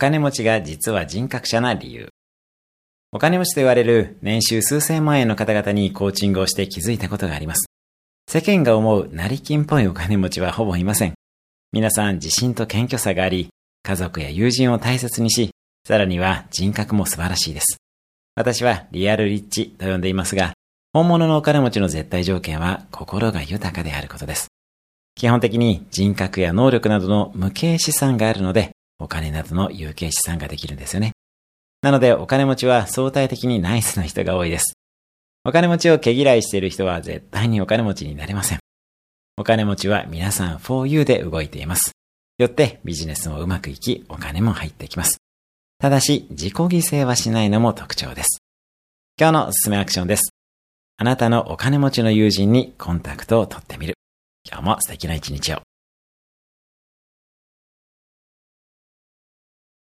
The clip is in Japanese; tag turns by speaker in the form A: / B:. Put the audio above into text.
A: 金持ちが実は人格者な理由。お金持ちと言われる年収数千万円の方々にコーチングをして気づいたことがあります。世間が思う成金っぽいお金持ちはほぼいません。皆さん自信と謙虚さがあり、家族や友人を大切にし、さらには人格も素晴らしいです。私はリアルリッチと呼んでいますが、本物のお金持ちの絶対条件は心が豊かであることです。基本的に人格や能力などの無形資産があるので、お金などの有形資産ができるんですよね。なのでお金持ちは相対的にナイスな人が多いです。お金持ちを毛嫌いしている人は絶対にお金持ちになれません。お金持ちは皆さん for you で動いています。よってビジネスもうまくいき、お金も入ってきます。ただし、自己犠牲はしないのも特徴です。今日のおすすめアクションです。あなたのお金持ちの友人にコンタクトを取ってみる。今日も素敵な一日を。